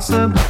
can't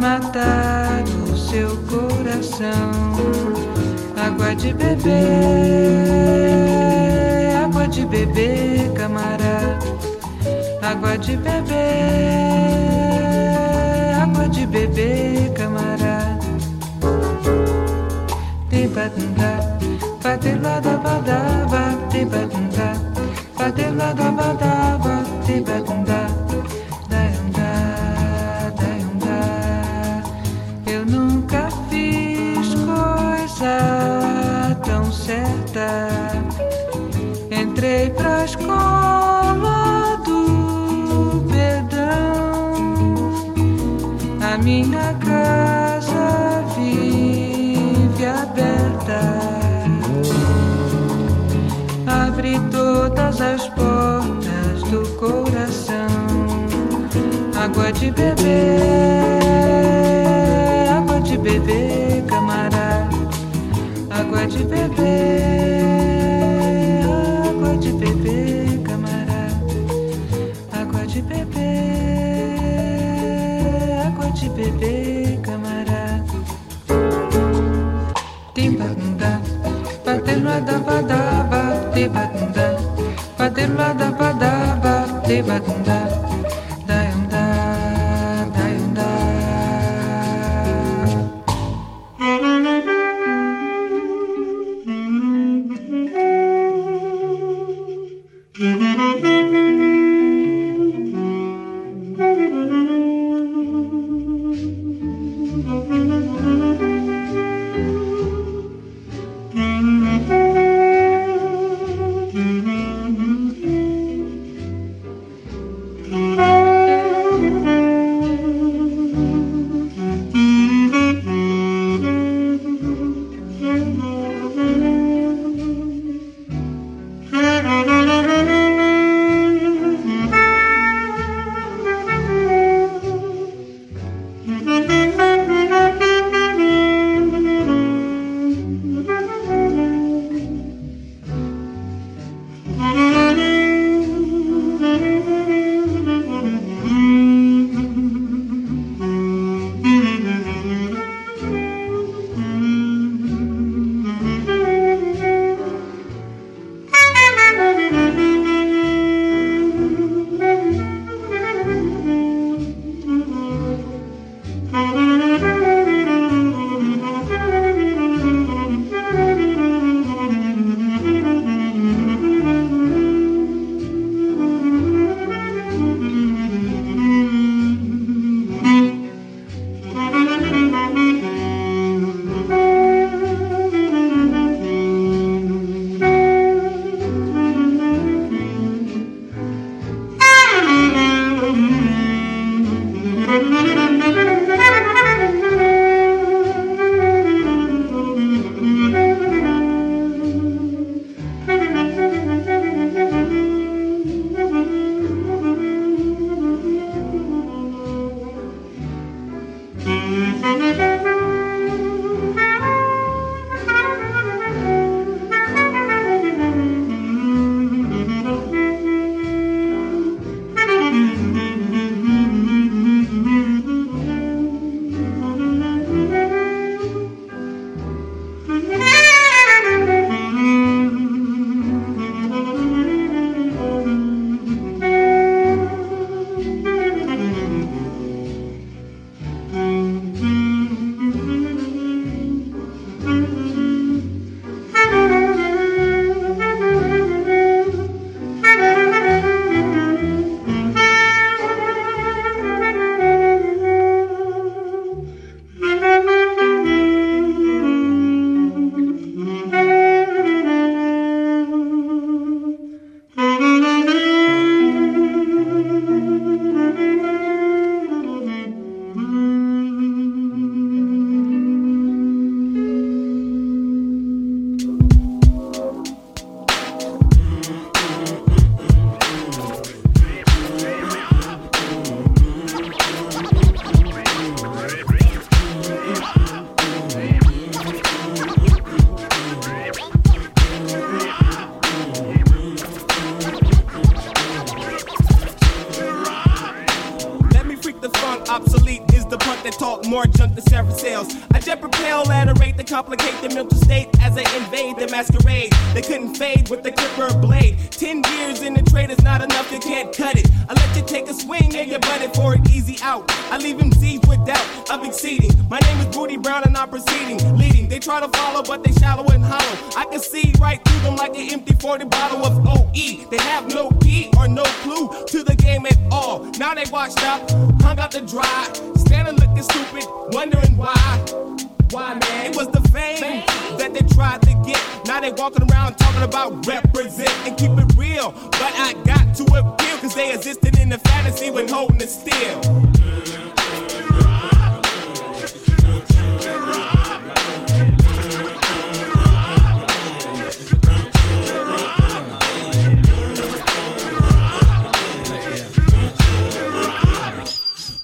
matar o seu coração. Água de beber, água de beber, camarada. Água de beber, água de beber, camarada. Te batunda, bate lá da badaba, te batunda, bate lá da badaba, Água de beber, água de beber, camarada. Água de beber, água de beber, camarada. Água de beber, água de beber, camarada. Timbanda, batelo da badaba, tibanda, batelo da badaba, tibanda.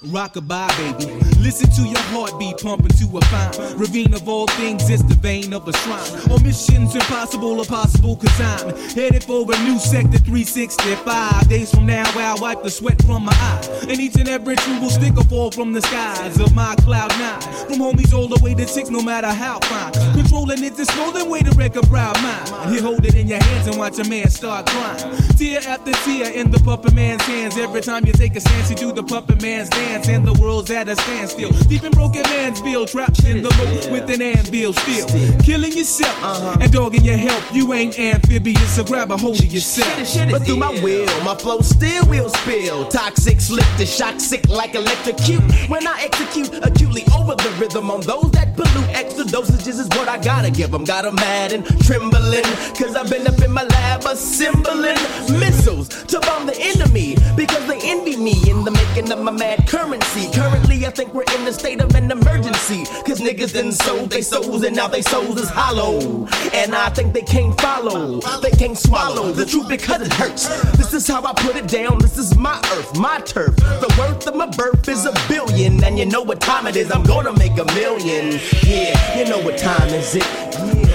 Rockabye, baby. Listen to your heartbeat pumping to a fine ravine of all things. It's the vein of a shrine. On missions impossible or possible, cause I'm headed for a new sector 365. Days from now, where I'll wipe the sweat from my eye. And each and every true will stick or fall from the skies of my cloud nine. From homies all the way to six, no matter how fine. Controlling it, this golden way to wreck a proud mind. You hold it in your hands and watch a man start crying. Tear after tear in the puppet man's hands. Every time you take a stance, you do the puppet man's dance. And the world's at a standstill. Deep in broken man's bill, trapped in the loop with an anvil still. Killing yourself and dogging your help. You ain't amphibious, so grab a hold of yourself. But through my will, my flow still will spill. Toxic, slip the shock, sick like electrocute. When I execute acutely over the rhythm on those that pollute, extra dosages is what I gotta give them. Got Got 'em mad and trembling, cause I've been up in my lab assembling missiles to bomb the enemy. Because they envy me in the making of my mad currency. Currently, I think we're in the state of an emergency. Cause niggas done sold they souls and now they souls is hollow. And I think they can't follow, they can't swallow the truth because it hurts. This is how I put it down. This is my earth, my turf. The worth of my birth is a billion. And you know what time it is, I'm gonna make a million. Yeah, you know what time is it? Yeah,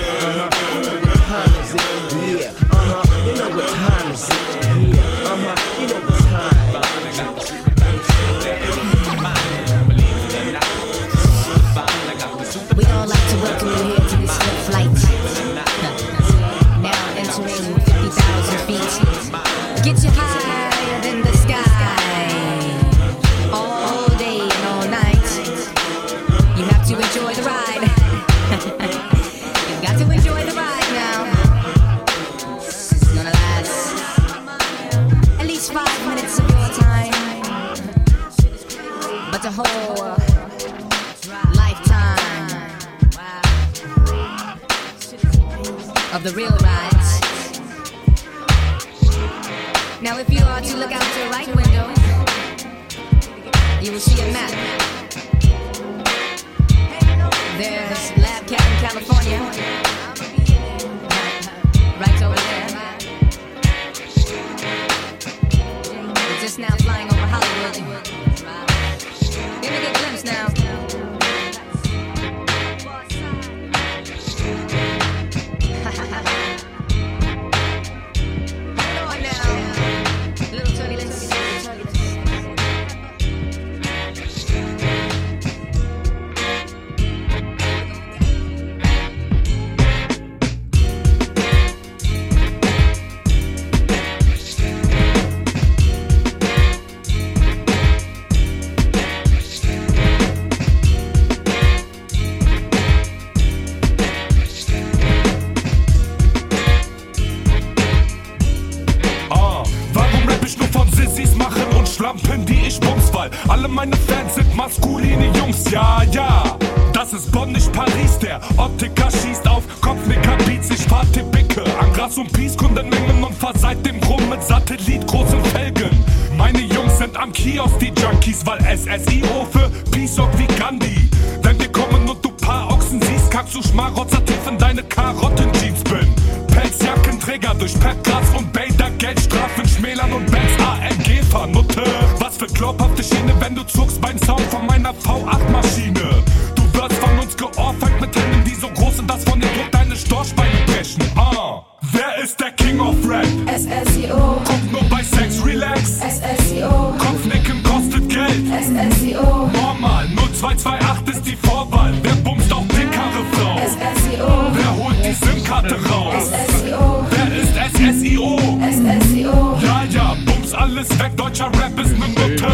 alles weg, deutscher Rap ist ne Nutte.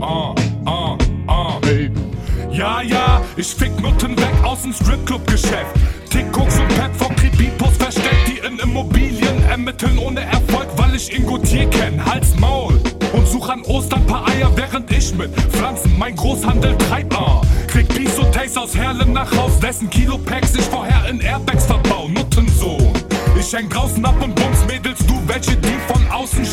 Ah, ah, ah. Ja, ja, ich fick Nutten weg aus dem Stripclub-Geschäft. Tick, Koks und Pep vor Kripipos versteckt, die in Immobilien ermitteln ohne Erfolg, weil ich Ingo Tier kenn. Hals, Maul und such an Ostern paar Eier, während ich mit Pflanzen mein Großhandel treib. Ah, krieg Beats und Taste aus Herlen nach Haus, dessen Kilo-Packs ich vorher in Airbags verbau. Nuttensohn. Ich häng draußen ab und bums Mädels, du welche die von außen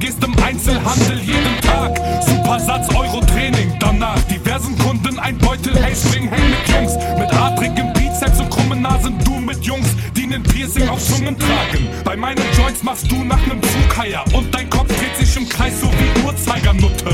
gehst im Einzelhandel jeden Tag. Super Satz, Euro-Training, danach diversen Kunden ein Beutel, hey, spring, häng mit Jungs, mit adrigem Bizeps und krummen Nasen, du mit Jungs, die nen Piercing auf Zungen tragen. Bei meinen Joints machst du nach nem Zugheier und dein Kopf dreht sich im Kreis so wie Uhrzeigernutte.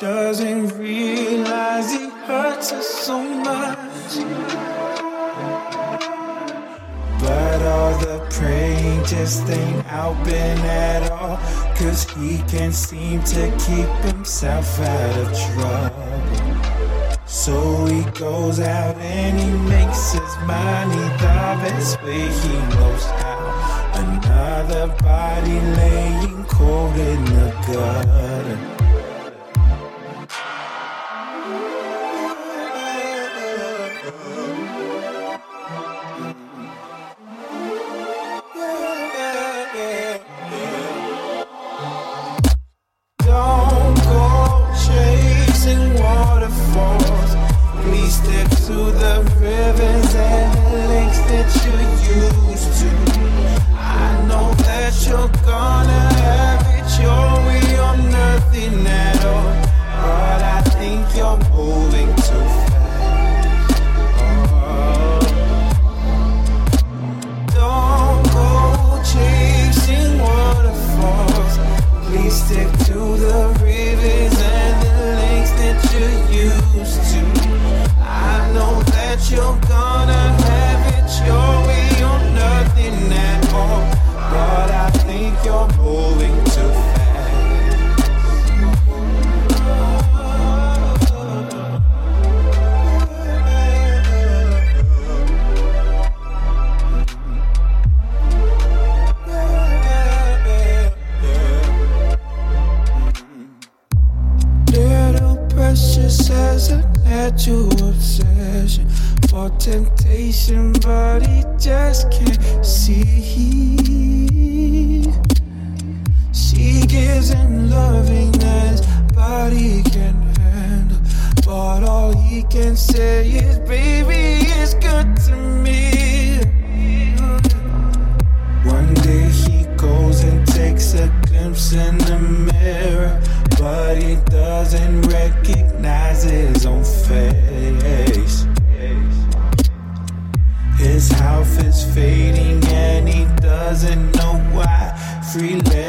doesn't realize he hurts us so much. But all the praying just ain't helping at all. Cause he can't seem to keep himself out of trouble. So he goes out and he makes his money the best way he knows how. Another body laying cold in the gutter.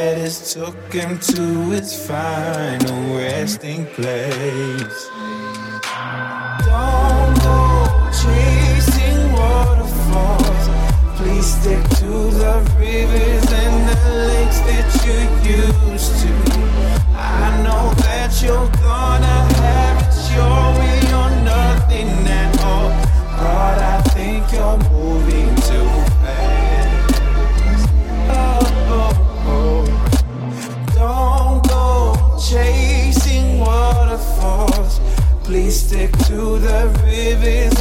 Pettis took him to his final resting place. Don't go chasing waterfalls. Please stick to the rivers and the lakes that you used to. I know that you're gonna have it your way or nothing at all. But I think you're moving to. stick to the rivers.